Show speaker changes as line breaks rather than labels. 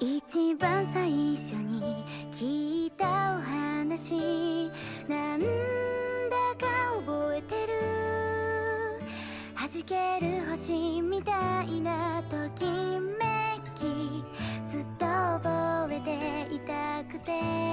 一番最初に聞いたお話なんだか覚えてる弾ける星みたいなときめきずっと覚えていたくて